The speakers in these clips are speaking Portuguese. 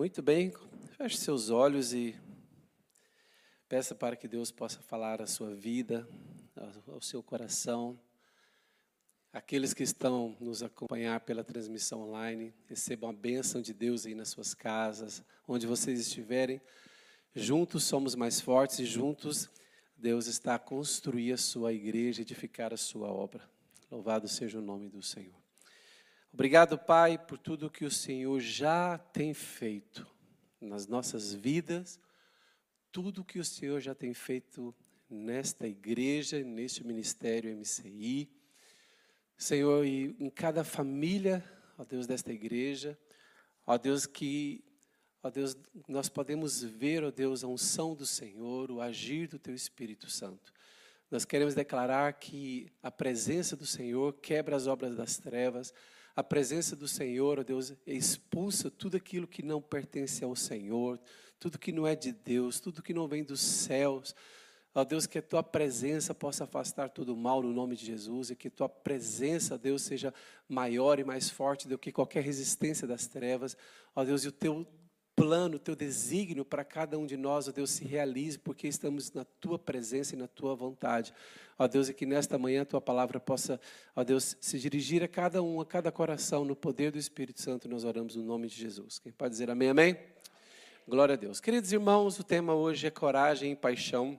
Muito bem, feche seus olhos e peça para que Deus possa falar a sua vida, ao seu coração. Aqueles que estão nos acompanhar pela transmissão online, recebam a bênção de Deus aí nas suas casas, onde vocês estiverem. Juntos somos mais fortes e juntos Deus está a construir a sua igreja, edificar a sua obra. Louvado seja o nome do Senhor. Obrigado, Pai, por tudo que o Senhor já tem feito nas nossas vidas, tudo que o Senhor já tem feito nesta igreja, neste ministério MCI. Senhor, e em cada família, ó Deus, desta igreja, ó Deus, que, ó Deus, nós podemos ver, ó Deus, a unção do Senhor, o agir do Teu Espírito Santo. Nós queremos declarar que a presença do Senhor quebra as obras das trevas, a presença do Senhor, ó Deus, expulsa tudo aquilo que não pertence ao Senhor, tudo que não é de Deus, tudo que não vem dos céus. Ó Deus, que a tua presença possa afastar todo o mal no nome de Jesus e que tua presença, Deus, seja maior e mais forte do que qualquer resistência das trevas. Ó Deus, e o teu plano, o teu desígnio para cada um de nós, ó Deus, se realize, porque estamos na tua presença e na tua vontade. Ó Deus, e que nesta manhã a tua palavra possa, ó Deus, se dirigir a cada um, a cada coração, no poder do Espírito Santo, nós oramos no nome de Jesus. Quem pode dizer amém, amém? Glória a Deus. Queridos irmãos, o tema hoje é coragem e paixão.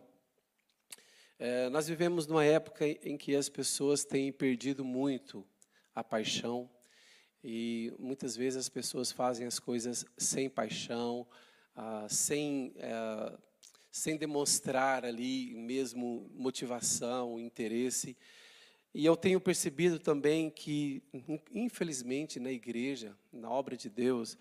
É, nós vivemos numa época em que as pessoas têm perdido muito a paixão, e muitas vezes as pessoas fazem as coisas sem paixão, ah, sem, eh, sem demonstrar ali mesmo motivação, interesse. E eu tenho percebido também que, infelizmente, na igreja, na obra de Deus,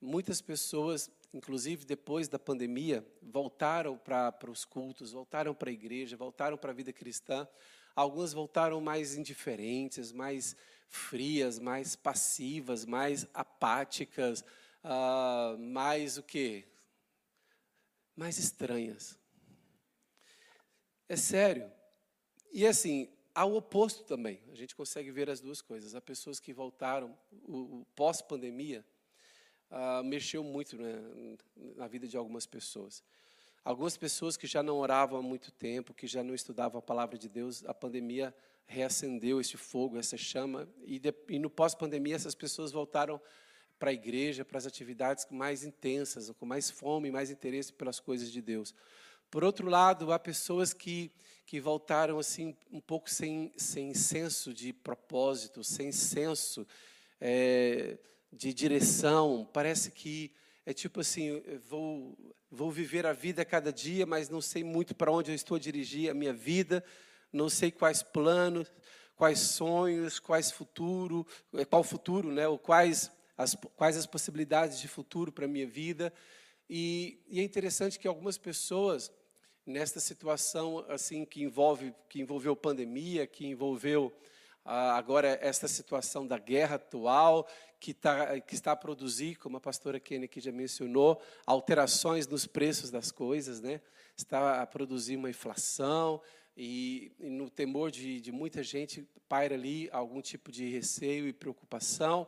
muitas pessoas, inclusive depois da pandemia, voltaram para os cultos, voltaram para a igreja, voltaram para a vida cristã. Algumas voltaram mais indiferentes, mais frias, mais passivas, mais apáticas, uh, mais o quê? Mais estranhas. É sério. E assim, ao oposto também, a gente consegue ver as duas coisas. Há pessoas que voltaram, o, o pós-pandemia, uh, mexeu muito né, na vida de algumas pessoas. Algumas pessoas que já não oravam há muito tempo, que já não estudavam a palavra de Deus, a pandemia reacendeu esse fogo, essa chama, e, de, e no pós-pandemia essas pessoas voltaram para a igreja, para as atividades mais intensas, com mais fome, mais interesse pelas coisas de Deus. Por outro lado, há pessoas que, que voltaram assim um pouco sem, sem senso de propósito, sem senso é, de direção. Parece que é tipo assim, vou, vou viver a vida a cada dia, mas não sei muito para onde eu estou a dirigir a minha vida não sei quais planos, quais sonhos, quais futuro, eh, qual futuro, né? Ou quais as, quais as possibilidades de futuro para a minha vida. E, e, é interessante que algumas pessoas, nesta situação assim que envolve que envolveu pandemia, que envolveu ah, agora esta situação da guerra atual, que, tá, que está a produzir, como a pastora Kenny aqui já mencionou, alterações nos preços das coisas, né? está a produzir uma inflação, e, e no temor de, de muita gente paira ali algum tipo de receio e preocupação.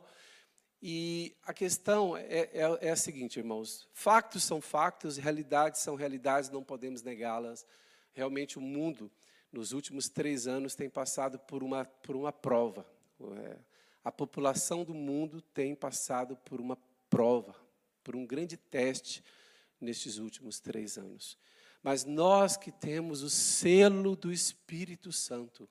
E a questão é, é, é, a seguinte, irmãos: fatos são fatos, realidades são realidades, não podemos negá-las. Realmente, o mundo, nos últimos três anos, tem passado por uma, por uma prova. É, a população do mundo tem passado por uma prova, por um grande teste nestes últimos três anos. Mas nós que temos o selo do Espírito Santo,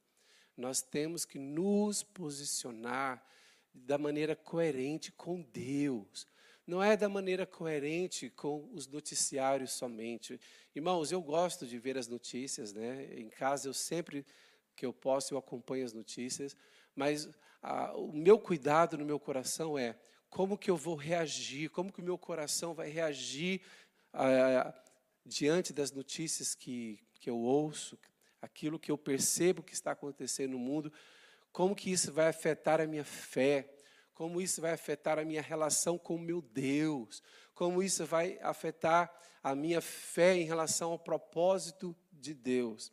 nós temos que nos posicionar da maneira coerente com Deus. Não é da maneira coerente com os noticiários somente. Irmãos, eu gosto de ver as notícias, né? Em casa eu sempre que eu posso eu acompanho as notícias, mas ah, o meu cuidado no meu coração é como que eu vou reagir, como que o meu coração vai reagir a, diante das notícias que, que eu ouço, aquilo que eu percebo que está acontecendo no mundo, como que isso vai afetar a minha fé, como isso vai afetar a minha relação com meu Deus, como isso vai afetar a minha fé em relação ao propósito de Deus.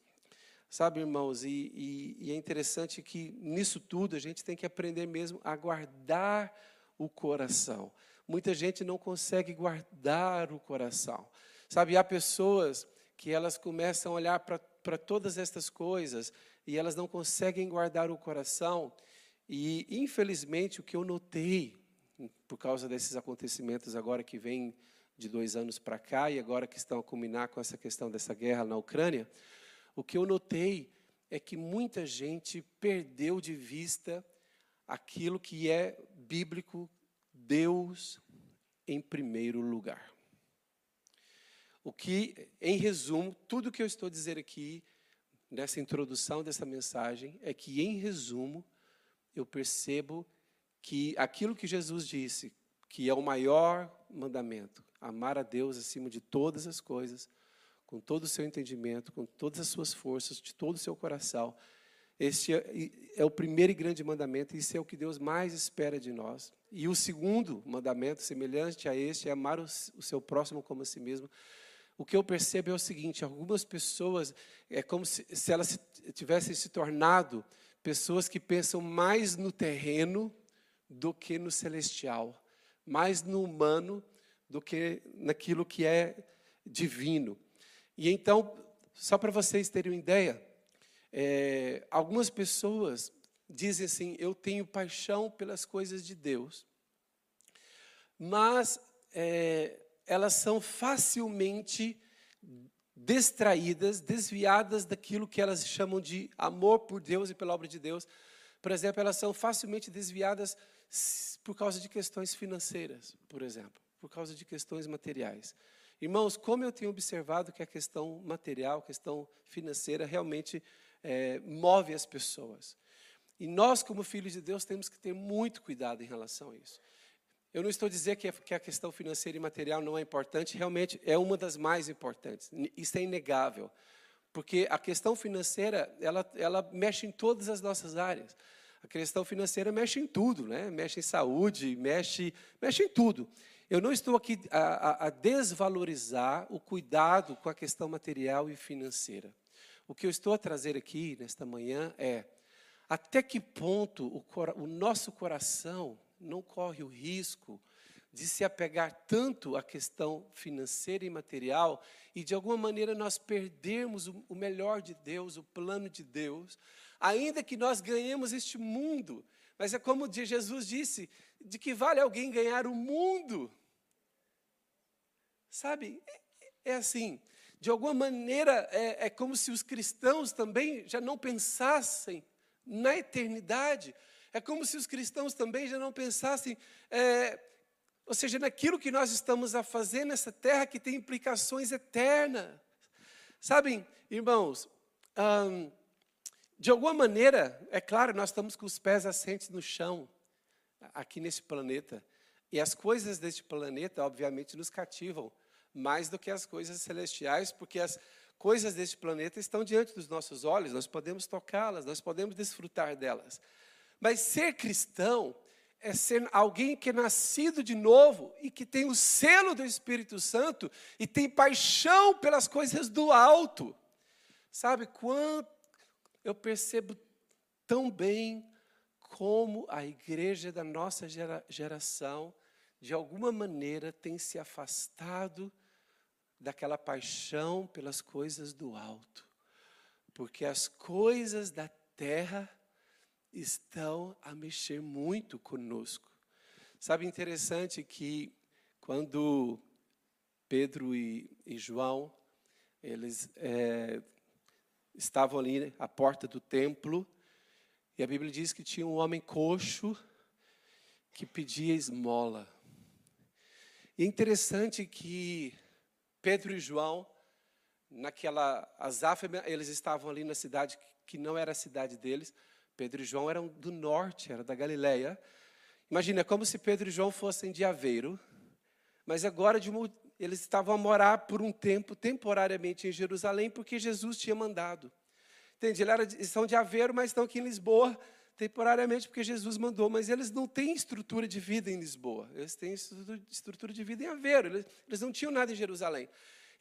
Sabe, irmãos, e, e, e é interessante que nisso tudo a gente tem que aprender mesmo a guardar o coração. muita gente não consegue guardar o coração. Sabe, há pessoas que elas começam a olhar para todas estas coisas e elas não conseguem guardar o coração. E, infelizmente, o que eu notei por causa desses acontecimentos agora que vem de dois anos para cá e agora que estão a culminar com essa questão dessa guerra na Ucrânia, o que eu notei é que muita gente perdeu de vista aquilo que é bíblico, Deus em primeiro lugar. O que, em resumo, tudo que eu estou dizendo aqui, nessa introdução dessa mensagem, é que, em resumo, eu percebo que aquilo que Jesus disse, que é o maior mandamento, amar a Deus acima de todas as coisas, com todo o seu entendimento, com todas as suas forças, de todo o seu coração. Este é, é, o primeiro e grande mandamento, e isso é o que Deus mais espera de nós. E o segundo mandamento, semelhante a este, é amar o, o seu próximo como a si mesmo. O que eu percebo é o seguinte: algumas pessoas, é como se, se elas tivessem se tornado pessoas que pensam mais no terreno do que no celestial, mais no humano do que naquilo que é divino. E então, só para vocês terem uma ideia, é, algumas pessoas dizem assim: eu tenho paixão pelas coisas de Deus, mas é, elas são facilmente distraídas, desviadas daquilo que elas chamam de amor por Deus e pela obra de Deus. Por exemplo, elas são facilmente desviadas por causa de questões financeiras, por exemplo, por causa de questões materiais. Irmãos, como eu tenho observado que a questão material, a questão financeira, realmente é, move as pessoas. E nós, como filhos de Deus, temos que ter muito cuidado em relação a isso. Eu não estou dizendo que a questão financeira e material não é importante, realmente é uma das mais importantes. Isso é inegável. Porque a questão financeira, ela, ela mexe em todas as nossas áreas. A questão financeira mexe em tudo, né? mexe em saúde, mexe, mexe em tudo. Eu não estou aqui a, a, desvalorizar o cuidado com a questão material e financeira. O que eu estou a trazer aqui nesta manhã é até que ponto o, o nosso coração não corre o risco de se apegar tanto à questão financeira e material e de alguma maneira nós perdermos o, melhor de Deus, o plano de Deus, ainda que nós ganhemos este mundo. Mas é como Jesus disse: de que vale alguém ganhar o mundo Sabe, é, é assim, de alguma maneira é, é como se os cristãos também já não pensassem na eternidade, é como se os cristãos também já não pensassem, é, ou seja, naquilo que nós estamos a fazer nessa terra que tem implicações eternas. Sabem, irmãos, hum, de alguma maneira, é claro, nós estamos com os pés assentes no chão, aqui nesse planeta, e as coisas deste planeta, obviamente, nos cativam mais do que as coisas celestiais, porque as coisas deste planeta estão diante dos nossos olhos, nós podemos tocá-las, nós podemos desfrutar delas. Mas ser cristão é ser alguém que é nascido de novo e que tem o selo do Espírito Santo e tem paixão pelas coisas do alto. Sabe quanto eu percebo tão bem como a igreja da nossa gera, geração, de alguma maneira, tem se afastado daquela paixão pelas coisas do alto, porque as coisas da terra estão a mexer muito conosco. Sabe, interessante que quando Pedro e, e João, eles é, estavam ali à porta do templo, e a Bíblia diz que tinha um homem coxo que pedia esmola. E é interessante que Pedro e João, naquela azáfama, eles estavam ali na cidade que não era a cidade deles. Pedro e João eram do norte, era da Galileia. Imagina, é como se Pedro e João fossem de Aveiro, mas agora de, eles estavam a morar por um tempo, temporariamente em Jerusalém, porque Jesus tinha mandado. Entende? Eles são de Aveiro, mas estão aqui em Lisboa temporariamente porque Jesus mandou, mas eles não têm estrutura de vida em Lisboa, eles têm estrutura de vida em Aveiro, eles, eles não tinham nada em Jerusalém.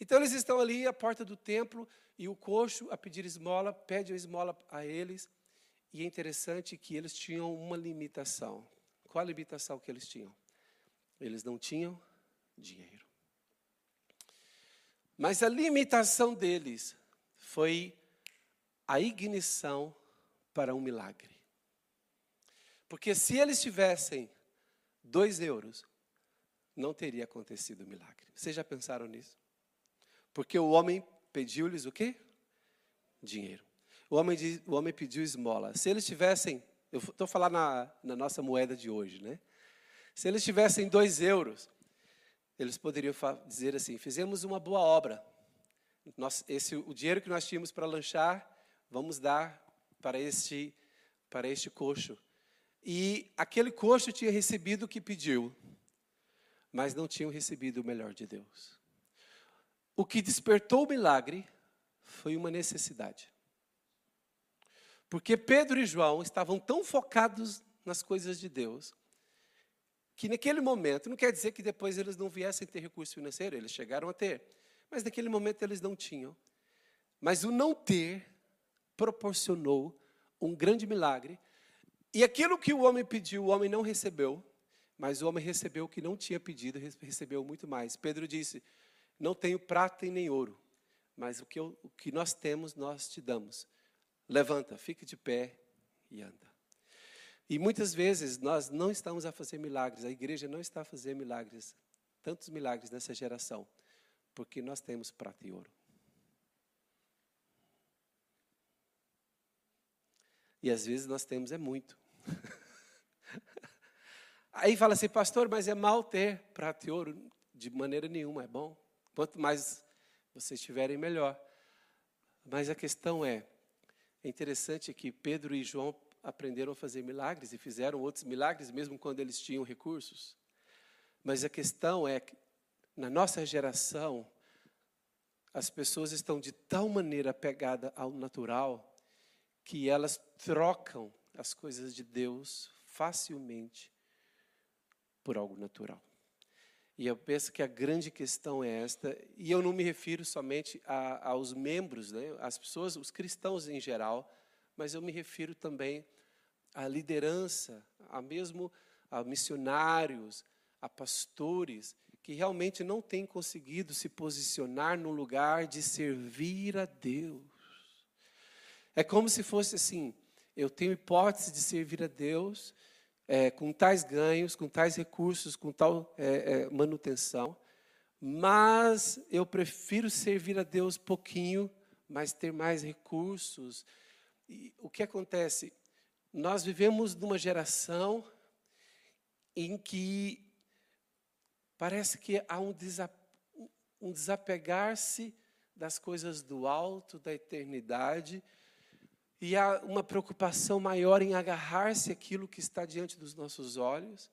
Então eles estão ali à porta do templo e o coxo a pedir esmola, pede a esmola a eles, e é interessante que eles tinham uma limitação. Qual a limitação que eles tinham? Eles não tinham dinheiro. Mas a limitação deles foi a ignição para um milagre. Porque se eles tivessem dois euros, não teria acontecido o milagre. Vocês já pensaram nisso? Porque o homem pediu-lhes o quê? Dinheiro. O homem, o homem pediu esmola. Se eles tivessem, eu estou falando na, na nossa moeda de hoje, né? Se eles tivessem dois euros, eles poderiam dizer assim: fizemos uma boa obra. Nós, esse, o dinheiro que nós tínhamos para lanchar, vamos dar para este, para este coxo. E aquele coxo tinha recebido o que pediu, mas não tinham recebido o melhor de Deus. O que despertou o milagre foi uma necessidade. Porque Pedro e João estavam tão focados nas coisas de Deus, que naquele momento, não quer dizer que depois eles não viessem ter recurso financeiro, eles chegaram a ter, mas naquele momento eles não tinham. Mas o não ter proporcionou um grande milagre, e aquilo que o homem pediu, o homem não recebeu, mas o homem recebeu o que não tinha pedido, recebeu muito mais. Pedro disse: Não tenho prata e nem ouro, mas o que, eu, o que nós temos, nós te damos. Levanta, fique de pé e anda. E muitas vezes nós não estamos a fazer milagres, a igreja não está a fazer milagres, tantos milagres nessa geração, porque nós temos prata e ouro. E às vezes nós temos é muito. Aí fala assim, pastor, mas é mal ter prata e ouro? De maneira nenhuma, é bom. Quanto mais vocês tiverem, melhor. Mas a questão é, é interessante que Pedro e João aprenderam a fazer milagres e fizeram outros milagres, mesmo quando eles tinham recursos. Mas a questão é que, na nossa geração, as pessoas estão de tal maneira apegadas ao natural que elas trocam as coisas de Deus facilmente por algo natural. E eu penso que a grande questão é esta, e eu não me refiro somente a, aos membros, né, às pessoas, os cristãos em geral, mas eu me refiro também à liderança, a mesmo a missionários, a pastores, que realmente não têm conseguido se posicionar no lugar de servir a Deus. É como se fosse assim: eu tenho hipótese de servir a Deus, é, com tais ganhos, com tais recursos, com tal é, é, manutenção, mas eu prefiro servir a Deus pouquinho, mas ter mais recursos. E o que acontece? Nós vivemos numa geração em que parece que há um, um desapegar-se das coisas do alto, da eternidade, e há uma preocupação maior em agarrar-se aquilo que está diante dos nossos olhos.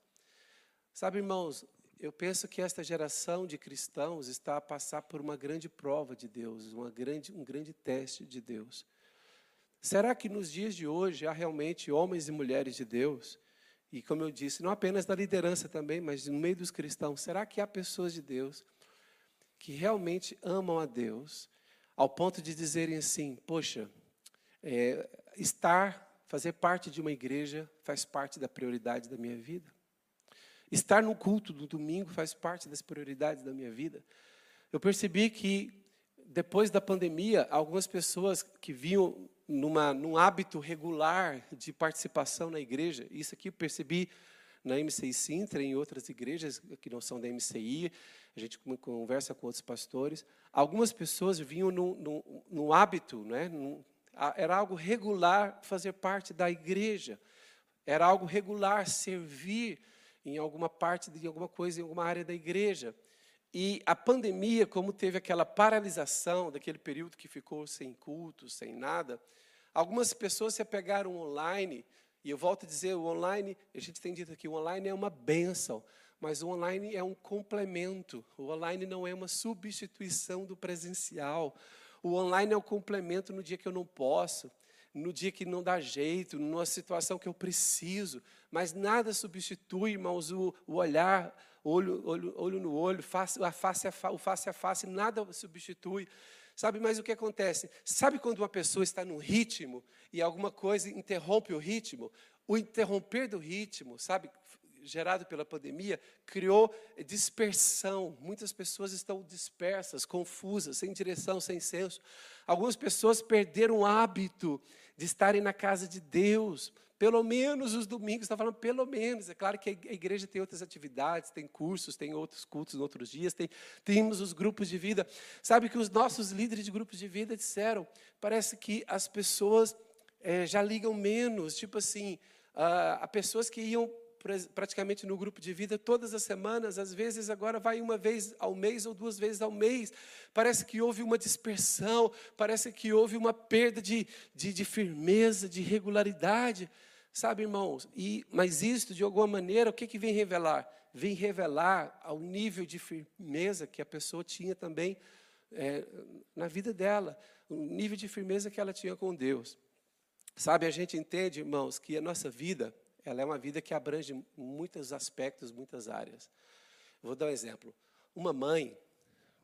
Sabe, irmãos, eu penso que esta geração de cristãos está a passar por uma grande prova de Deus, uma grande, um grande teste de Deus. Será que nos dias de hoje há realmente homens e mulheres de Deus? E como eu disse, não apenas na liderança também, mas no meio dos cristãos, será que há pessoas de Deus que realmente amam a Deus ao ponto de dizerem assim: Poxa, é, estar, fazer parte de uma igreja faz parte da prioridade da minha vida. Estar no culto do domingo faz parte das prioridades da minha vida. Eu percebi que depois da pandemia, algumas pessoas que vinham numa, num hábito regular de participação na igreja, isso aqui eu percebi na MCI Sintra, em outras igrejas que não são da MCI, a gente conversa com outros pastores, algumas pessoas vinham num, hábito, né, num, era algo regular fazer parte da igreja, era algo regular servir em alguma parte de alguma coisa, em alguma área da igreja. E a pandemia, como teve aquela paralisação daquele período que ficou sem culto, sem nada, algumas pessoas se apegaram online, e eu volto a dizer, o online, a gente tem dito aqui, o online é uma bênção, mas o online é um complemento, o online não é uma substituição do presencial. O online é o complemento no dia que eu não posso, no dia que não dá jeito, numa situação que eu preciso. Mas nada substitui, irmãos, o, o olhar, olho, olho, olho no olho, face, a face a fa, o face a face, nada substitui. Sabe, mas o que acontece? Sabe quando uma pessoa está no ritmo e alguma coisa interrompe o ritmo? O interromper do ritmo, sabe? Gerado pela pandemia criou dispersão. Muitas pessoas estão dispersas, confusas, sem direção, sem senso. Algumas pessoas perderam o hábito de estarem na casa de Deus. Pelo menos os domingos, está falando pelo menos. É claro que a igreja tem outras atividades, tem cursos, tem outros cultos em outros dias, tem, temos os grupos de vida. Sabe que os nossos líderes de grupos de vida disseram, parece que as pessoas é, já ligam menos, tipo assim, a, a pessoas que iam praticamente no grupo de vida todas as semanas, às vezes agora vai uma vez ao mês ou duas vezes ao mês. Parece que houve uma dispersão, parece que houve uma perda de, de, de firmeza, de regularidade. Sabe, irmãos? E, mas isto, de alguma maneira, o que, que vem revelar? Vem revelar ao nível de firmeza que a pessoa tinha também é, na vida dela, o nível de firmeza que ela tinha com Deus. Sabe, a gente entende, irmãos, que a nossa vida, ela é uma vida que abrange muitos aspectos, muitas áreas. Vou dar um exemplo. Uma mãe,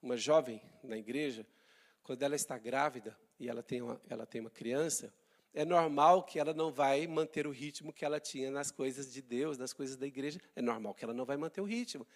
uma jovem na igreja, quando ela está grávida e ela tem uma, ela tem uma criança, é normal que ela não vai manter o ritmo que ela tinha nas coisas de Deus, nas coisas da igreja. É normal que ela não vai manter o ritmo.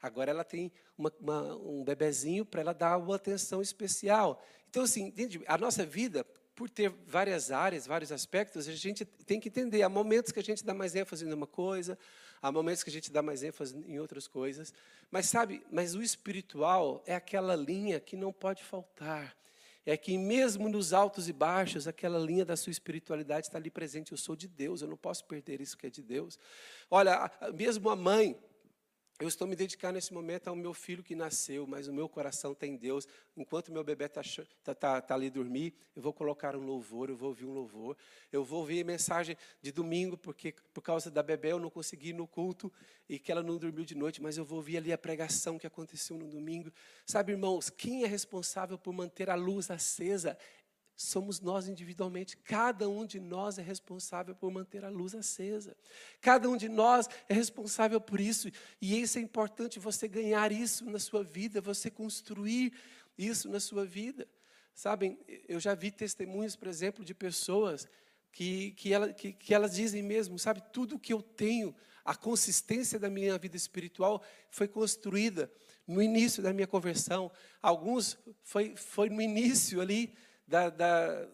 Agora ela tem uma, uma, um bebezinho para ela dar uma atenção especial. Então, assim, a nossa vida, por ter várias áreas, vários aspectos, a gente tem que entender. Há momentos que a gente dá mais ênfase em uma coisa, há momentos que a gente dá mais ênfase em outras coisas. Mas sabe, mas o espiritual é aquela linha que não pode faltar. É que mesmo nos altos e baixos, aquela linha da sua espiritualidade está ali presente. Eu sou de Deus, eu não posso perder isso que é de Deus. Olha, mesmo a mãe, eu estou me dedicando nesse momento ao meu filho que nasceu, mas o meu coração tem Deus. Enquanto meu bebê está tá, tá, tá ali dormir, eu vou colocar um louvor, eu vou ouvir um louvor. Eu vou ouvir mensagem de domingo, porque por causa da bebê eu não consegui ir no culto e que ela não dormiu de noite, mas eu vou ouvir ali a pregação que aconteceu no domingo. Sabe, irmãos, quem é responsável por manter a luz acesa somos nós individualmente. Cada um de nós é responsável por manter a luz acesa. Cada um de nós é responsável por isso. E isso é importante você ganhar isso na sua vida, você construir isso na sua vida. Sabem, eu já vi testemunhos, por exemplo, de pessoas que, que, ela, que, que elas dizem mesmo, sabe, tudo que eu tenho, a consistência da minha vida espiritual foi construída no início da minha conversão. Alguns foi, foi no início ali da, da,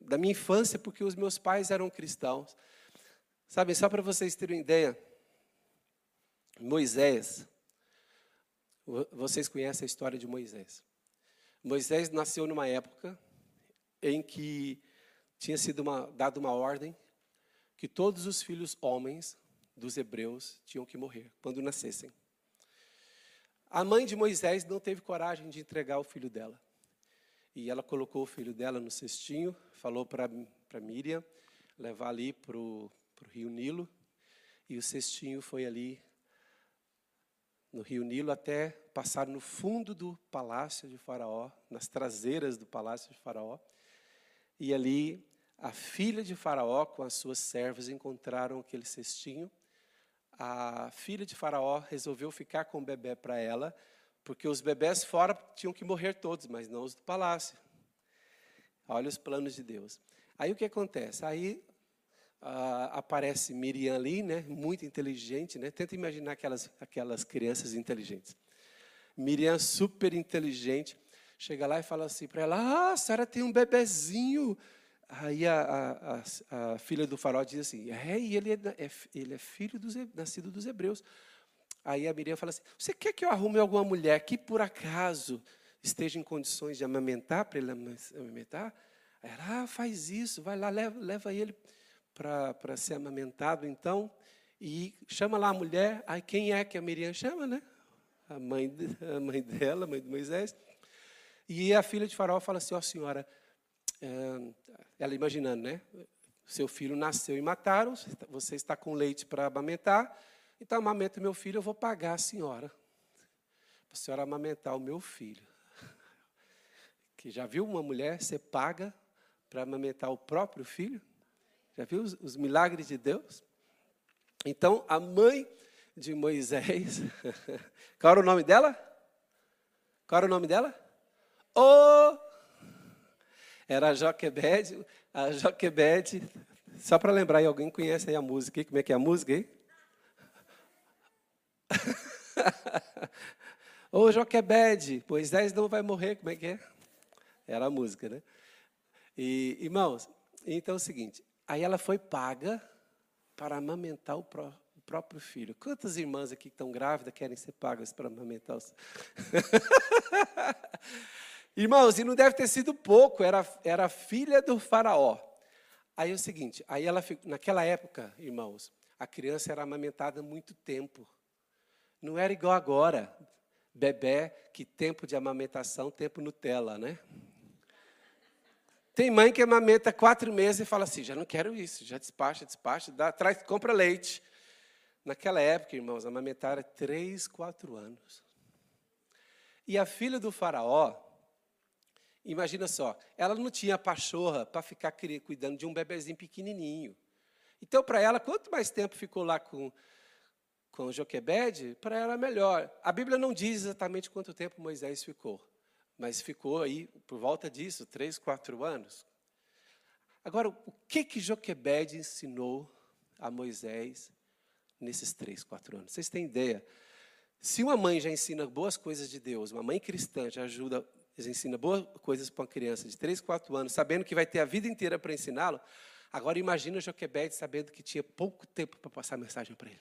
da minha infância, porque os meus pais eram cristãos. Sabe, só para vocês terem uma ideia, Moisés, vocês conhecem a história de Moisés. Moisés nasceu numa época em que tinha sido uma, dada uma ordem que todos os filhos homens dos hebreus tinham que morrer quando nascessem. A mãe de Moisés não teve coragem de entregar o filho dela. E ela colocou o filho dela no cestinho, falou para Miriam levar ali para o rio Nilo. E o cestinho foi ali no rio Nilo até passar no fundo do palácio de Faraó, nas traseiras do palácio de Faraó. E ali a filha de Faraó com as suas servas encontraram aquele cestinho. A filha de Faraó resolveu ficar com o bebê para ela porque os bebés fora tinham que morrer todos, mas não os do palácio. Olha os planos de Deus. Aí o que acontece? Aí ah, aparece Miriam ali, né, muito inteligente, né? Tenta imaginar aquelas, aquelas crianças inteligentes. Miriam super inteligente, chega lá e fala assim para ela: Ah, a senhora tem um bebezinho. Aí a, a, a, a filha do farol diz assim: É, e ele é, é, ele é filho dos, nascido dos hebreus. Aí a Miriam fala assim: Você quer que eu arrume alguma mulher que por acaso esteja em condições de amamentar, para ele amamentar? Ela ah, faz isso, vai lá, leva, leva ele para ser amamentado, então, e chama lá a mulher. Aí quem é que a Miriam chama, né? A mãe, a mãe dela, a mãe de Moisés. E a filha de Faraó fala assim: Ó oh, senhora, é, ela imaginando, né? Seu filho nasceu e mataram, você está com leite para amamentar então, amamenta meu filho, eu vou pagar a senhora. Para a senhora amamentar o meu filho. Que já viu uma mulher ser paga para amamentar o próprio filho? Já viu os, os milagres de Deus? Então, a mãe de Moisés, qual era o nome dela? Qual era o nome dela? O era a Joquebede, a Joquebede, só para lembrar, alguém conhece aí a música, como é que é a música? Ô Joquebede, Moisés não vai morrer, como é que é? Era a música, né? E, irmãos, então é o seguinte, aí ela foi paga para amamentar o, pró, o próprio filho. Quantas irmãs aqui que estão grávidas querem ser pagas para amamentar os... Irmãos, e não deve ter sido pouco, era, era filha do faraó. Aí é o seguinte, aí ela, naquela época, irmãos, a criança era amamentada muito tempo. Não era igual agora, bebê, que tempo de amamentação, tempo Nutella, né? Tem mãe que amamenta quatro meses e fala assim, já não quero isso, já despacha, despacha, dá, traz, compra leite. Naquela época, irmãos, amamentar era três, quatro anos. E a filha do faraó, Imagina só, ela não tinha pachorra para ficar cuidando de um bebezinho pequenininho. Então, para ela, quanto mais tempo ficou lá com, com Joquebede, para ela melhor. A Bíblia não diz exatamente quanto tempo Moisés ficou, mas ficou aí por volta disso, três, quatro anos. Agora, o que que Joquebede ensinou a Moisés nesses três, quatro anos? Vocês têm ideia? Se uma mãe já ensina boas coisas de Deus, uma mãe cristã já ajuda eles ensinam boas coisas para uma criança de 3, 4 anos, sabendo que vai ter a vida inteira para ensiná-lo. Agora imagina Joquebede sabendo que tinha pouco tempo para passar a mensagem para ele.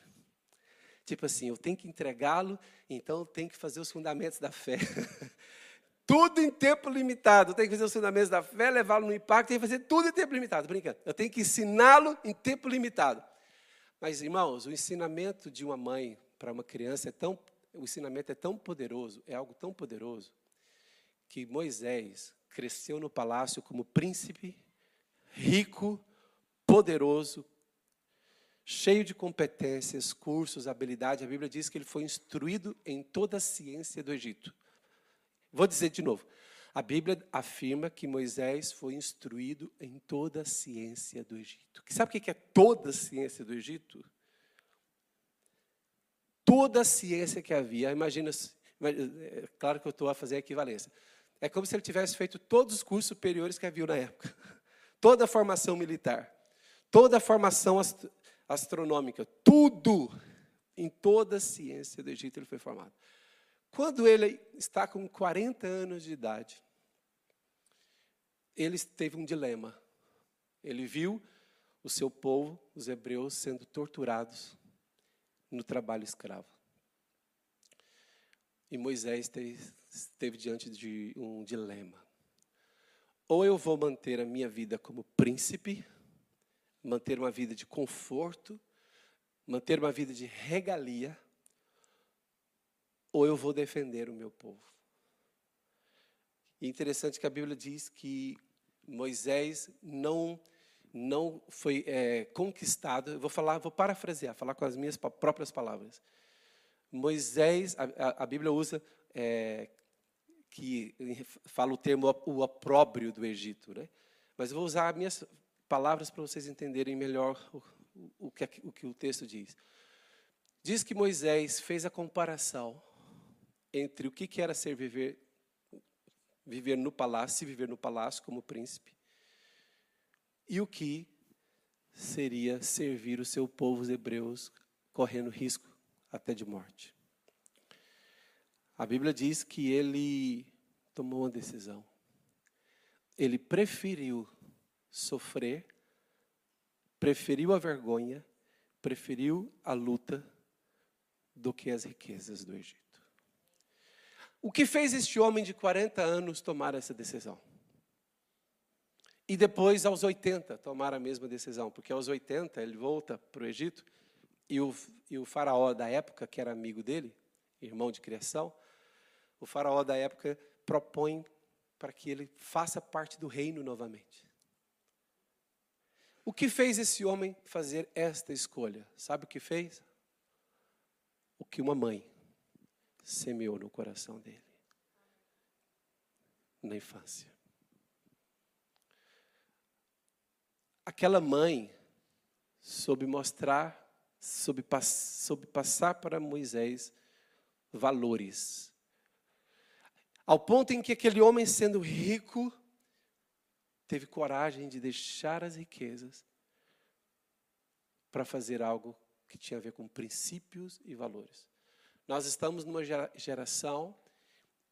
Tipo assim, eu tenho que entregá-lo, então eu tenho que fazer os fundamentos da fé. tudo em tempo limitado. Eu tenho que fazer os fundamentos da fé, levá-lo no impacto, tenho que fazer tudo em tempo limitado. Brincando. Eu tenho que ensiná-lo em tempo limitado. Mas, irmãos, o ensinamento de uma mãe para uma criança é tão, o ensinamento é tão poderoso, é algo tão poderoso, que Moisés cresceu no palácio como príncipe, rico, poderoso, cheio de competências, cursos, habilidade. A Bíblia diz que ele foi instruído em toda a ciência do Egito. Vou dizer de novo. A Bíblia afirma que Moisés foi instruído em toda a ciência do Egito. Sabe o que é toda a ciência do Egito? Toda a ciência que havia. Imagina, é claro que eu estou a fazer a equivalência. É como se ele tivesse feito todos os cursos superiores que havia na época. Toda a formação militar, toda a formação astronômica, tudo, em toda a ciência do Egito ele foi formado. Quando ele está com 40 anos de idade, ele teve um dilema. Ele viu o seu povo, os hebreus, sendo torturados no trabalho escravo. E Moisés esteve diante de um dilema. Ou eu vou manter a minha vida como príncipe, manter uma vida de conforto, manter uma vida de regalia, ou eu vou defender o meu povo. E interessante que a Bíblia diz que Moisés não não foi é, conquistado. Eu vou falar, vou parafrasear, falar com as minhas próprias palavras. Moisés, a, a Bíblia usa é, que fala o termo o opróbrio do Egito, né? Mas eu vou usar minhas palavras para vocês entenderem melhor o, o, que, o que o texto diz. Diz que Moisés fez a comparação entre o que era ser viver viver no palácio, viver no palácio como príncipe, e o que seria servir o seu povo os hebreus correndo risco até de morte. A Bíblia diz que ele tomou uma decisão. Ele preferiu sofrer, preferiu a vergonha, preferiu a luta do que as riquezas do Egito. O que fez este homem de 40 anos tomar essa decisão? E depois, aos 80, tomar a mesma decisão, porque aos 80 ele volta para o Egito e o, e o faraó da época, que era amigo dele, irmão de criação, o faraó da época propõe para que ele faça parte do reino novamente. O que fez esse homem fazer esta escolha? Sabe o que fez? O que uma mãe semeou no coração dele na infância. Aquela mãe soube mostrar, soube, soube passar para Moisés valores ao ponto em que aquele homem, sendo rico, teve coragem de deixar as riquezas para fazer algo que tinha a ver com princípios e valores. Nós estamos numa geração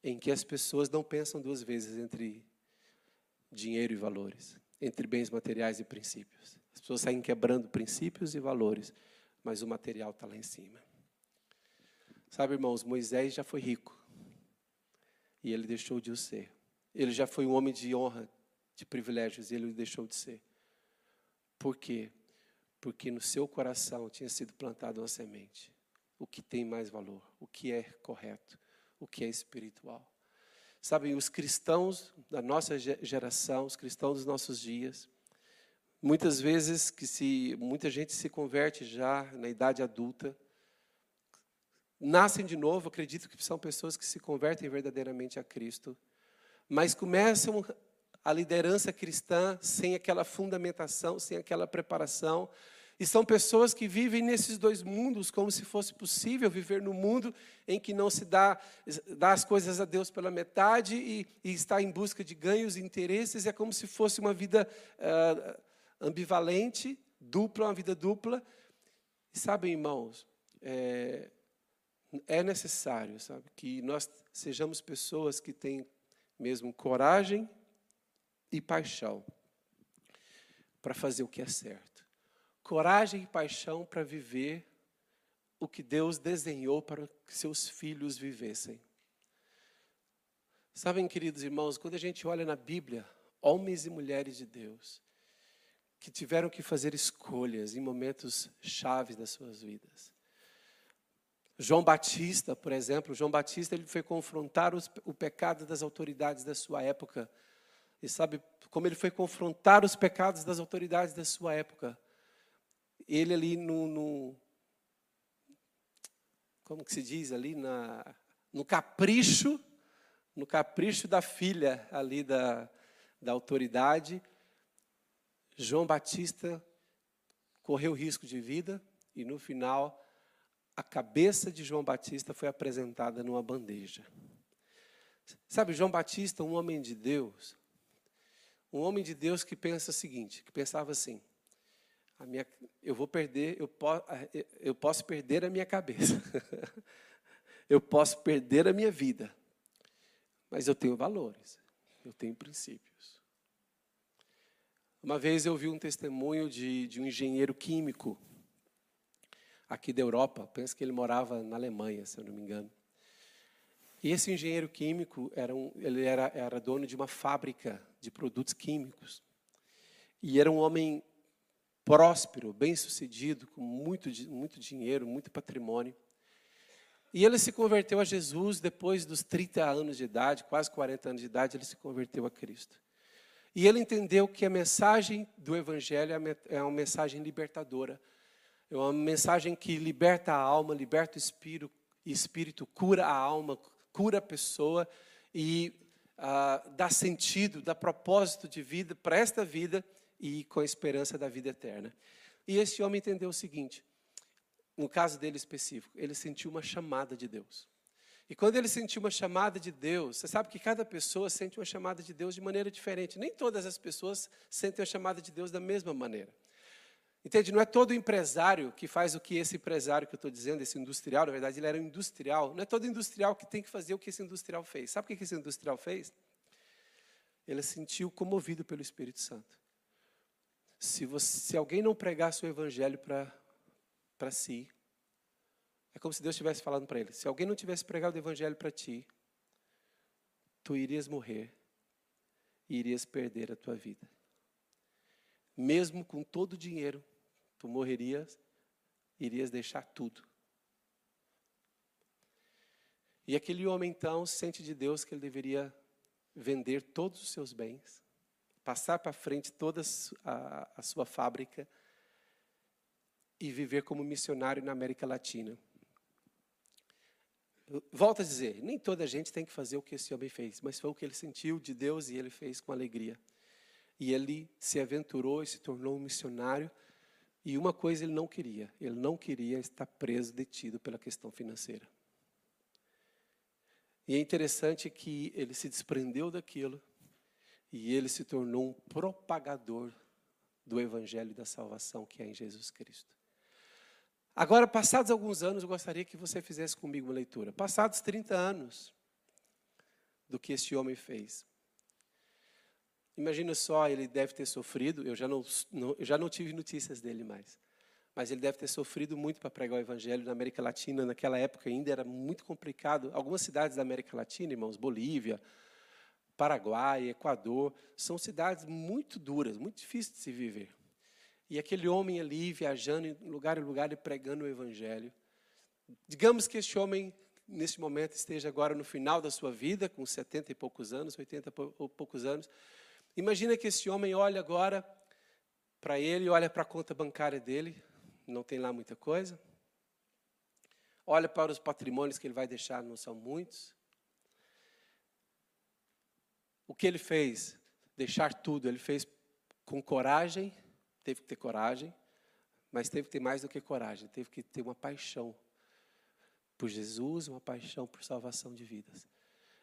em que as pessoas não pensam duas vezes entre dinheiro e valores, entre bens materiais e princípios. As pessoas saem quebrando princípios e valores, mas o material está lá em cima. Sabe, irmãos, Moisés já foi rico e ele deixou de o ser. Ele já foi um homem de honra, de privilégios, e ele deixou de ser. Por quê? Porque no seu coração tinha sido plantada uma semente. O que tem mais valor, o que é correto, o que é espiritual. Sabem, os cristãos da nossa geração, os cristãos dos nossos dias, muitas vezes que se muita gente se converte já na idade adulta, nascem de novo, acredito que são pessoas que se convertem verdadeiramente a Cristo, mas começam a liderança cristã sem aquela fundamentação, sem aquela preparação, e são pessoas que vivem nesses dois mundos como se fosse possível viver no mundo em que não se dá, dá as coisas a Deus pela metade e, e está em busca de ganhos e interesses. É como se fosse uma vida uh, ambivalente, dupla, uma vida dupla. E sabem, irmãos, é, é necessário, sabe, que nós sejamos pessoas que têm mesmo coragem e paixão para fazer o que é certo coragem e paixão para viver o que Deus desenhou para que seus filhos vivessem. Sabem, queridos irmãos, quando a gente olha na Bíblia, homens e mulheres de Deus, que tiveram que fazer escolhas em momentos chaves das suas vidas. João Batista, por exemplo, João Batista ele foi confrontar os, o pecado das autoridades da sua época. E sabe como ele foi confrontar os pecados das autoridades da sua época? ele ali no, no como que se diz ali na, no capricho, no capricho da filha ali da, da autoridade, João Batista correu risco de vida e no final a cabeça de João Batista foi apresentada numa bandeja. Sabe, João Batista, um homem de Deus, um homem de Deus que pensa o seguinte, que pensava assim: a minha, eu vou perder, eu, po, eu posso perder a minha cabeça, eu posso perder a minha vida, mas eu tenho valores, eu tenho princípios. Uma vez eu vi um testemunho de, de um engenheiro químico aqui da Europa, penso que ele morava na Alemanha, se eu não me engano. E esse engenheiro químico era um, ele era, era dono de uma fábrica de produtos químicos. E era um homem próspero, bem-sucedido, com muito, muito dinheiro, muito patrimônio. E ele se converteu a Jesus depois dos 30 anos de idade, quase 40 anos de idade, ele se converteu a Cristo. E ele entendeu que a mensagem do Evangelho é, é uma mensagem libertadora. É uma mensagem que liberta a alma, liberta o espírito, espírito cura a alma, cura a pessoa e ah, dá sentido, dá propósito de vida para esta vida e com a esperança da vida eterna. E esse homem entendeu o seguinte: no caso dele específico, ele sentiu uma chamada de Deus. E quando ele sentiu uma chamada de Deus, você sabe que cada pessoa sente uma chamada de Deus de maneira diferente. Nem todas as pessoas sentem a chamada de Deus da mesma maneira. Entende? Não é todo empresário que faz o que esse empresário que eu estou dizendo, esse industrial, na verdade ele era um industrial. Não é todo industrial que tem que fazer o que esse industrial fez. Sabe o que esse industrial fez? Ele sentiu comovido pelo Espírito Santo. Se, você, se alguém não pregasse o evangelho para si, é como se Deus estivesse falando para ele: se alguém não tivesse pregado o evangelho para ti, tu irias morrer e irias perder a tua vida. Mesmo com todo o dinheiro, tu morrerias, irias deixar tudo. E aquele homem então sente de Deus que ele deveria vender todos os seus bens passar para frente toda a, a sua fábrica e viver como missionário na América Latina. Volto a dizer, nem toda gente tem que fazer o que esse homem fez, mas foi o que ele sentiu de Deus e ele fez com alegria. E ele se aventurou e se tornou um missionário. E uma coisa ele não queria, ele não queria estar preso, detido pela questão financeira. E é interessante que ele se desprendeu daquilo e ele se tornou um propagador do evangelho da salvação que é em Jesus Cristo. Agora, passados alguns anos, eu gostaria que você fizesse comigo uma leitura. Passados 30 anos do que esse homem fez. Imagina só, ele deve ter sofrido, eu já não, não, eu já não tive notícias dele mais, mas ele deve ter sofrido muito para pregar o evangelho na América Latina. Naquela época ainda era muito complicado. Algumas cidades da América Latina, irmãos, Bolívia, Paraguai, Equador, são cidades muito duras, muito difíceis de se viver. E aquele homem ali viajando em lugar em lugar e pregando o evangelho. Digamos que este homem neste momento esteja agora no final da sua vida, com 70 e poucos anos, 80 e poucos anos, Imagina que esse homem olha agora para ele, olha para a conta bancária dele, não tem lá muita coisa. Olha para os patrimônios que ele vai deixar, não são muitos. O que ele fez? Deixar tudo. Ele fez com coragem, teve que ter coragem, mas teve que ter mais do que coragem, teve que ter uma paixão por Jesus, uma paixão por salvação de vidas.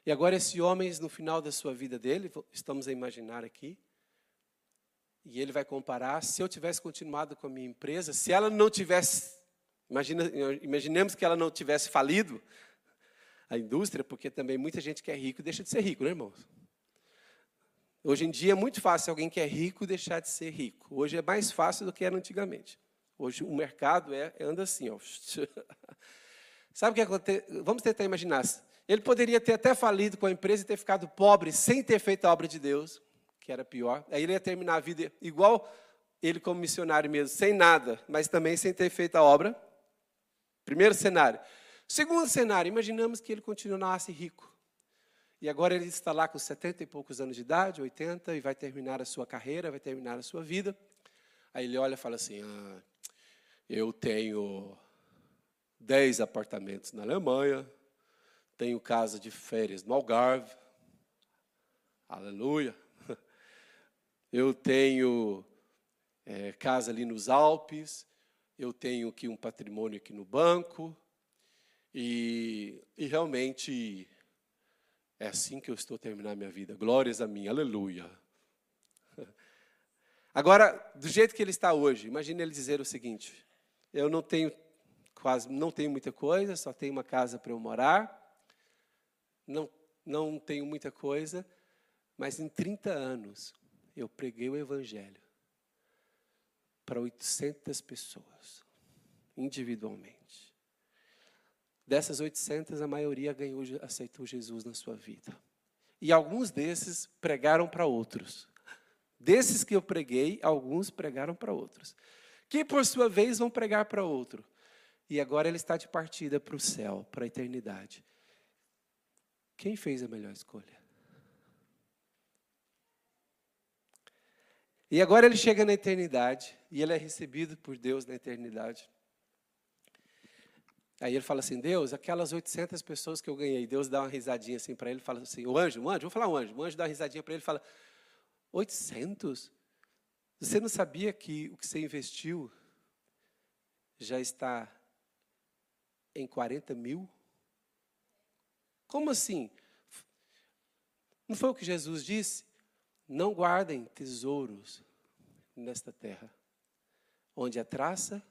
E agora esse homem, no final da sua vida dele, estamos a imaginar aqui, e ele vai comparar, se eu tivesse continuado com a minha empresa, se ela não tivesse, imagina, imaginemos que ela não tivesse falido, a indústria, porque também muita gente que é rico deixa de ser rico, né, irmãos? Hoje em dia é muito fácil alguém que é rico deixar de ser rico. Hoje é mais fácil do que era antigamente. Hoje o mercado é, anda assim, ó. Sabe o que acontece? Vamos tentar imaginar. Ele poderia ter até falido com a empresa e ter ficado pobre sem ter feito a obra de Deus, que era pior. Aí ele ia terminar a vida igual ele como missionário mesmo, sem nada, mas também sem ter feito a obra. Primeiro cenário. Segundo cenário, imaginamos que ele continuasse rico. E agora ele está lá com 70 e poucos anos de idade, 80, e vai terminar a sua carreira, vai terminar a sua vida. Aí ele olha e fala assim: ah, Eu tenho 10 apartamentos na Alemanha, tenho casa de férias no Algarve. Aleluia. Eu tenho é, casa ali nos Alpes. Eu tenho aqui um patrimônio aqui no banco. E, e realmente é assim que eu estou terminando minha vida. Glórias a mim. Aleluia. Agora, do jeito que ele está hoje, imagine ele dizer o seguinte: eu não tenho quase não tenho muita coisa, só tenho uma casa para eu morar não, não tenho muita coisa, mas em 30 anos eu preguei o Evangelho para 800 pessoas, individualmente. Dessas 800, a maioria ganhou, aceitou Jesus na sua vida. E alguns desses pregaram para outros. Desses que eu preguei, alguns pregaram para outros. Que, por sua vez, vão pregar para outro. E agora ele está de partida para o céu, para a eternidade. Quem fez a melhor escolha? E agora ele chega na eternidade e ele é recebido por Deus na eternidade. Aí ele fala assim: Deus, aquelas 800 pessoas que eu ganhei, Deus dá uma risadinha assim para ele, fala assim: o anjo, o anjo, vou falar o anjo, o anjo dá uma risadinha para ele e fala: 800? Você não sabia que o que você investiu já está em 40 mil? Como assim? Não foi o que Jesus disse? Não guardem tesouros nesta terra, onde a traça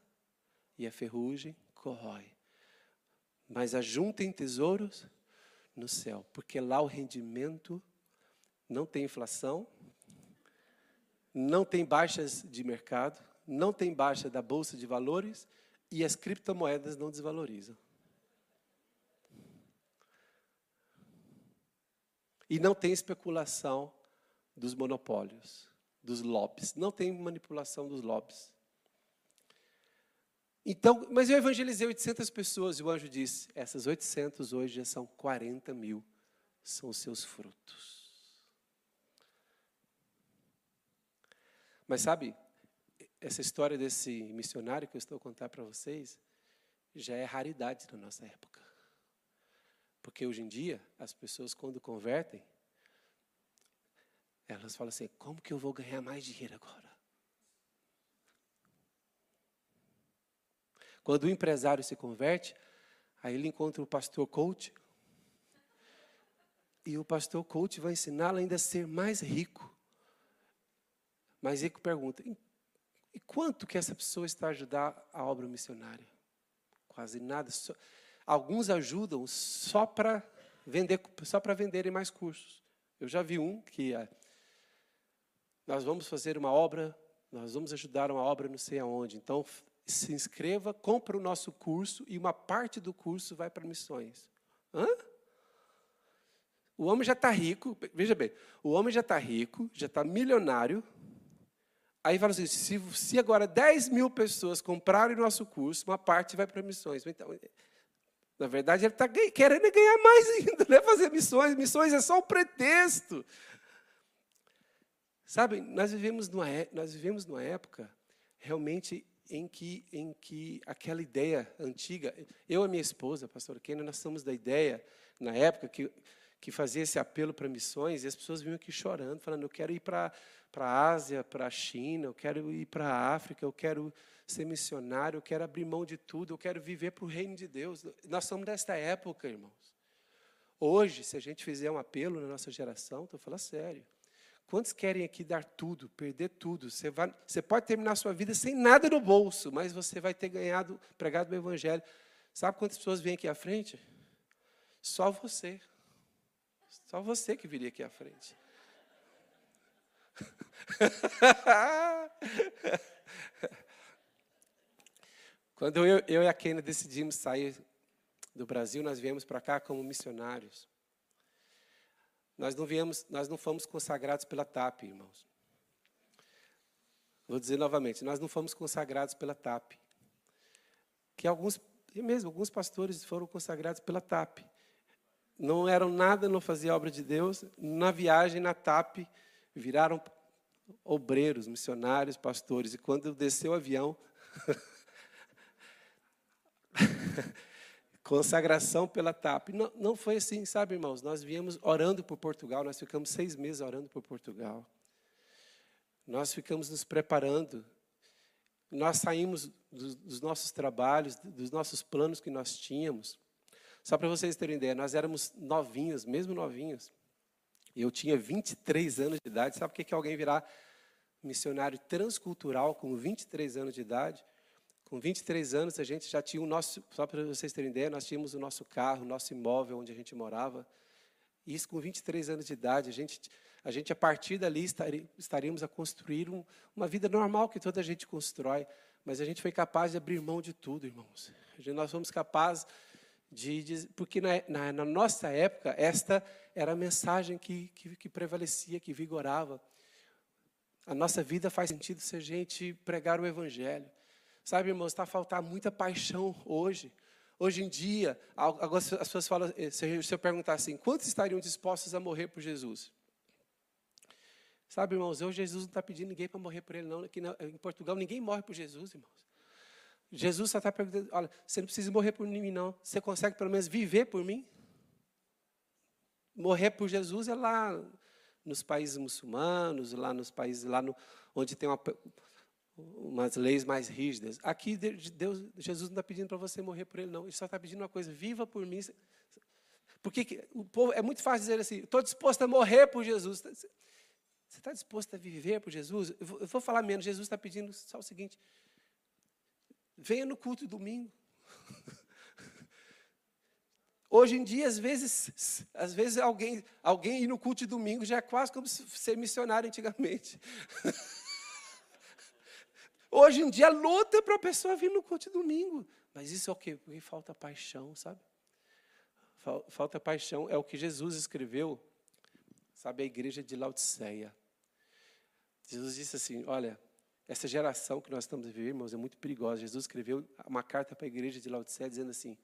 e a ferrugem corrói. Mas ajuntem tesouros no céu, porque lá o rendimento não tem inflação, não tem baixas de mercado, não tem baixa da bolsa de valores e as criptomoedas não desvalorizam. E não tem especulação dos monopólios, dos lobbies. Não tem manipulação dos lobbies. Então, mas eu evangelizei 800 pessoas e o anjo disse: essas 800 hoje já são 40 mil, são os seus frutos. Mas sabe, essa história desse missionário que eu estou a contar para vocês já é raridade na nossa época. Porque hoje em dia, as pessoas, quando convertem, elas falam assim: como que eu vou ganhar mais dinheiro agora? Quando o empresário se converte, aí ele encontra o pastor coach. E o pastor coach vai ensiná-lo ainda a ser mais rico. Mais rico pergunta: e quanto que essa pessoa está a ajudar a obra missionária? quase nada. Só, alguns ajudam só para vender, só para venderem mais cursos. Eu já vi um que é, nós vamos fazer uma obra, nós vamos ajudar uma obra não sei aonde. Então se inscreva, compra o nosso curso e uma parte do curso vai para missões. Hã? O homem já está rico, veja bem, o homem já está rico, já está milionário. Aí fala assim: se, se agora 10 mil pessoas comprarem nosso curso, uma parte vai para missões. Então, na verdade, ele está querendo ganhar mais ainda, não é fazer missões. Missões é só um pretexto. Sabe, nós vivemos numa, é, nós vivemos numa época realmente em que, em que aquela ideia antiga, eu e minha esposa, pastor Kenna, nós somos da ideia, na época, que, que fazia esse apelo para missões, e as pessoas vinham aqui chorando, falando, eu quero ir para a Ásia, para a China, eu quero ir para a África, eu quero ser missionário, eu quero abrir mão de tudo, eu quero viver para o reino de Deus. Nós somos desta época, irmãos. Hoje, se a gente fizer um apelo na nossa geração, estou falando sério, Quantos querem aqui dar tudo, perder tudo? Você, vai, você pode terminar a sua vida sem nada no bolso, mas você vai ter ganhado, pregado o Evangelho. Sabe quantas pessoas vêm aqui à frente? Só você. Só você que viria aqui à frente. Quando eu, eu e a Kena decidimos sair do Brasil, nós viemos para cá como missionários. Nós não viemos, nós não fomos consagrados pela TAP, irmãos. Vou dizer novamente, nós não fomos consagrados pela TAP. Que alguns, mesmo alguns pastores foram consagrados pela TAP. Não eram nada, não faziam obra de Deus. Na viagem, na TAP, viraram obreiros, missionários, pastores. E quando desceu o avião, Consagração pela TAP. Não, não foi assim, sabe, irmãos? Nós viemos orando por Portugal, nós ficamos seis meses orando por Portugal. Nós ficamos nos preparando. Nós saímos dos, dos nossos trabalhos, dos nossos planos que nós tínhamos. Só para vocês terem ideia, nós éramos novinhos, mesmo novinhos. Eu tinha 23 anos de idade. Sabe o que é alguém virar missionário transcultural com 23 anos de idade? Com 23 anos, a gente já tinha o nosso, só para vocês terem ideia, nós tínhamos o nosso carro, o nosso imóvel onde a gente morava. Isso com 23 anos de idade, a gente, a, gente a partir dali estaríamos a construir um, uma vida normal que toda a gente constrói, mas a gente foi capaz de abrir mão de tudo, irmãos. Nós fomos capazes de, de porque na, na, na, nossa época esta era a mensagem que, que, que prevalecia, que vigorava. A nossa vida faz sentido se a gente pregar o Evangelho. Sabe, irmãos, está a faltar muita paixão hoje. Hoje em dia, as pessoas falam, eh, se eu perguntar assim, quantos estariam dispostos a morrer por Jesus? Sabe, irmãos, hoje Jesus não está pedindo ninguém para morrer por ele, não. Aqui em Portugal, ninguém morre por Jesus, irmãos. Jesus só está perguntando, olha, você não precisa morrer por mim, não. Você consegue pelo menos viver por mim? Morrer por Jesus é lá nos países muçulmanos, lá nos países lá no, onde tem uma, umas leis mais rígidas. Aqui Deus, Jesus não está pedindo para você morrer por ele, não. Ele só está pedindo uma coisa: viva por mim. Porque o povo é muito fácil dizer assim: estou disposto a morrer por Jesus. Você está disposto a viver por Jesus? Eu vou, eu vou falar menos. Jesus está pedindo só o seguinte: venha no culto domingo. Hoje em dia, às vezes, às vezes alguém, alguém ir no culto de domingo já é quase como ser missionário antigamente. Hoje em dia, luta para a pessoa vir no culto de domingo. Mas isso é o quê? Porque falta paixão, sabe? Falta paixão. É o que Jesus escreveu, sabe, a igreja de Laodiceia. Jesus disse assim: Olha, essa geração que nós estamos vivendo, irmãos, é muito perigosa. Jesus escreveu uma carta para a igreja de Laodiceia dizendo assim: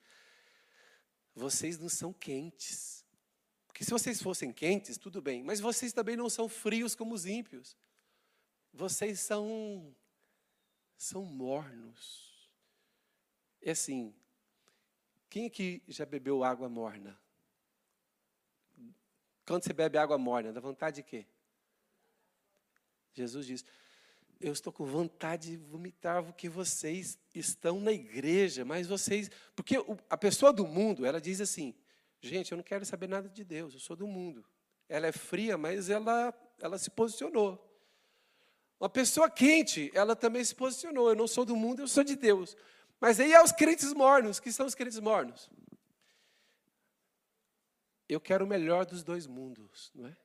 Vocês não são quentes. Porque se vocês fossem quentes, tudo bem, mas vocês também não são frios como os ímpios. Vocês são são mornos. É assim, quem aqui já bebeu água morna? Quando você bebe água morna, dá vontade de quê? Jesus diz: Eu estou com vontade de vomitar porque vocês estão na igreja, mas vocês. Porque a pessoa do mundo, ela diz assim: Gente, eu não quero saber nada de Deus, eu sou do mundo. Ela é fria, mas ela, ela se posicionou. Uma pessoa quente, ela também se posicionou. Eu não sou do mundo, eu sou de Deus. Mas aí é os crentes mornos, que são os crentes mornos. Eu quero o melhor dos dois mundos, não é?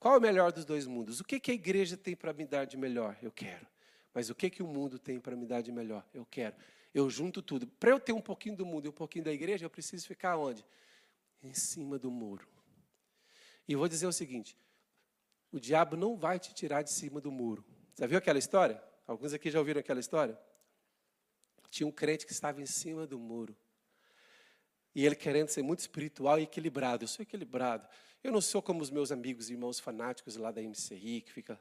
Qual é o melhor dos dois mundos? O que, que a igreja tem para me dar de melhor? Eu quero. Mas o que, que o mundo tem para me dar de melhor? Eu quero. Eu junto tudo. Para eu ter um pouquinho do mundo e um pouquinho da igreja, eu preciso ficar onde? Em cima do muro. E vou dizer o seguinte: o diabo não vai te tirar de cima do muro. Já viu aquela história? Alguns aqui já ouviram aquela história? Tinha um crente que estava em cima do muro. E ele querendo ser muito espiritual e equilibrado. Eu sou equilibrado. Eu não sou como os meus amigos e irmãos fanáticos lá da MCI, que fica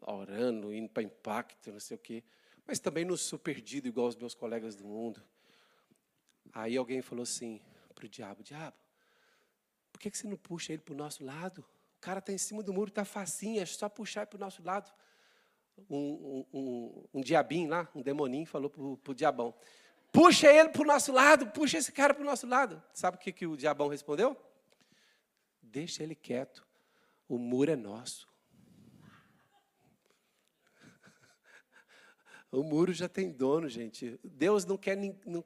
orando, indo para impacto, não sei o quê. Mas também não sou perdido igual os meus colegas do mundo. Aí alguém falou assim para o diabo: Diabo, por que, você não puxa ele para o nosso lado? O cara está em cima do muro, está facinho, é só puxar para o nosso lado. Um, um, um, um, diabinho lá, um demoninho, falou para o diabão: Puxa ele para o nosso lado, puxa esse cara para o nosso lado. Sabe o que, que o diabão respondeu? Deixa ele quieto, o muro é nosso. O muro já tem dono, gente. Deus não quer,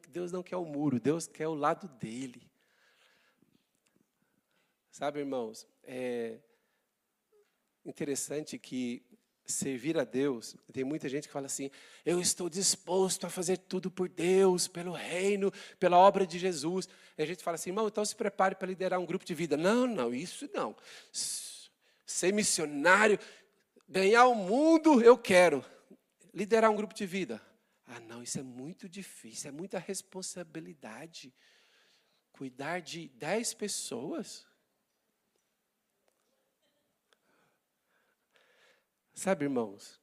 Deus não quer o muro, Deus quer o lado dele. Sabe, irmãos, é interessante que servir a Deus, tem muita gente que fala assim: eu estou disposto a fazer tudo por Deus, pelo reino, pela obra de Jesus. E a gente fala assim, irmão, então se prepare para liderar um grupo de vida. Não, não, isso não. Ser missionário, ganhar o mundo, eu quero liderar um grupo de vida. Ah, não, isso é muito difícil, é muita responsabilidade. Cuidar de dez pessoas. Sabe, irmãos,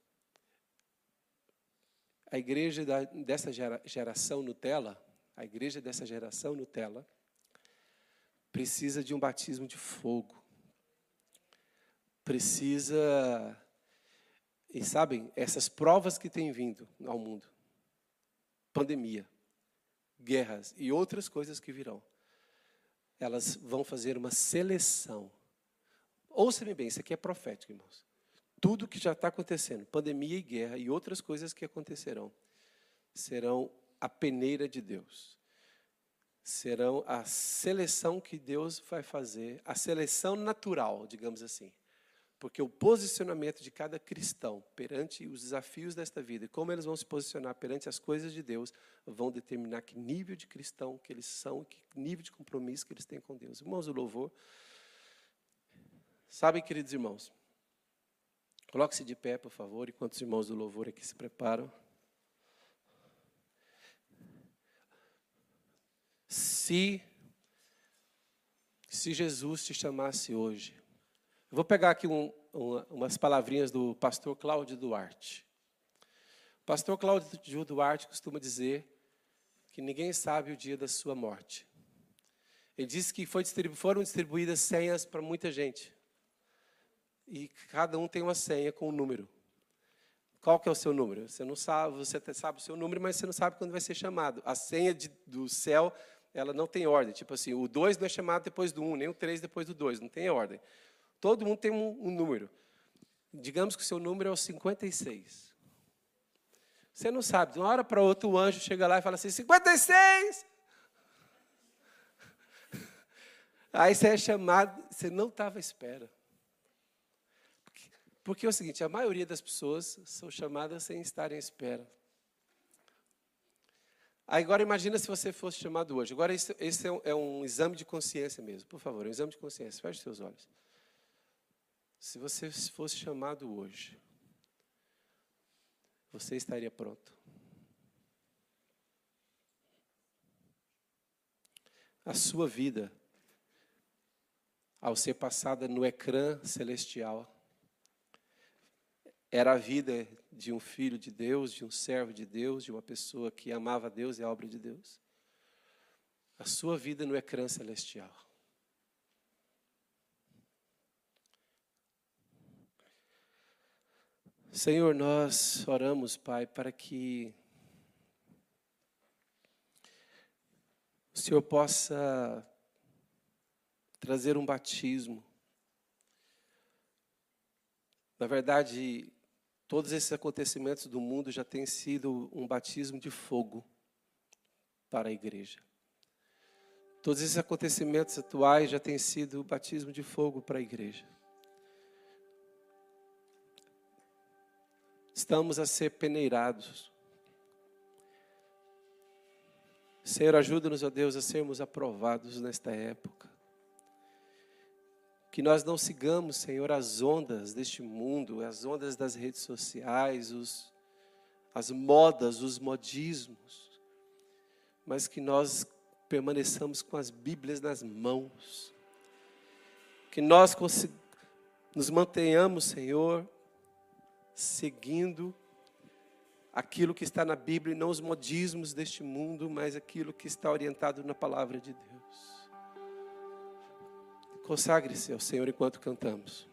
a igreja dessa geração Nutella, a igreja dessa geração Nutella, precisa de um batismo de fogo. Precisa e sabem, essas provas que têm vindo ao mundo, pandemia, guerras e outras coisas que virão, elas vão fazer uma seleção. Ouça-me bem, isso aqui é profético, irmãos. Tudo que já está acontecendo, pandemia e guerra e outras coisas que acontecerão, serão a peneira de Deus. Serão a seleção que Deus vai fazer, a seleção natural, digamos assim. Porque o posicionamento de cada cristão perante os desafios desta vida como eles vão se posicionar perante as coisas de Deus vão determinar que nível de cristão que eles são, que nível de compromisso que eles têm com Deus. Irmãos, o louvor. Sabem, queridos irmãos, coloque-se de pé, por favor, enquanto os irmãos do louvor aqui se preparam. Se, se Jesus te chamasse hoje, vou pegar aqui um, uma, umas palavrinhas do pastor Cláudio Duarte. O pastor Cláudio Duarte costuma dizer que ninguém sabe o dia da sua morte. Ele disse que distribu foram distribuídas senhas para muita gente. E cada um tem uma senha com um número. Qual que é o seu número? Você não sabe, você sabe o seu número, mas você não sabe quando vai ser chamado. A senha de, do céu, ela não tem ordem. Tipo assim, o 2 não é chamado depois do 1, um, nem o 3 depois do 2, não tem ordem. Todo mundo tem um, um número. Digamos que o seu número é o 56. Você não sabe, de uma hora para outra o anjo chega lá e fala assim: 56! Aí você é chamado, você não estava à espera. Porque, é o seguinte: a maioria das pessoas são chamadas sem estarem à espera. Agora imagina se você fosse chamado hoje. Agora esse, esse é, um, é, um, exame de consciência mesmo. Por favor, um exame de consciência. Feche seus olhos. Se você fosse chamado hoje, você estaria pronto? A sua vida, ao ser passada no ecrã celestial, era a vida de um filho de Deus, de um servo de Deus, de uma pessoa que amava Deus e a obra de Deus. A sua vida no ecrã celestial. Senhor, nós oramos, Pai, para que o Senhor possa trazer um batismo. Na verdade, todos esses acontecimentos do mundo já têm sido um batismo de fogo para a igreja. Todos esses acontecimentos atuais já têm sido o batismo de fogo para a igreja. Estamos a ser peneirados. Senhor, ajuda-nos, ó Deus, a sermos aprovados nesta época. Que nós não sigamos, Senhor, as ondas deste mundo, as ondas das redes sociais, os, as modas, os modismos, mas que nós permaneçamos com as Bíblias nas mãos. Que nós nos mantenhamos, Senhor, seguindo aquilo que está na Bíblia e não os modismos deste mundo, mas aquilo que está orientado na palavra de Deus. Consagre-se ao Senhor enquanto cantamos.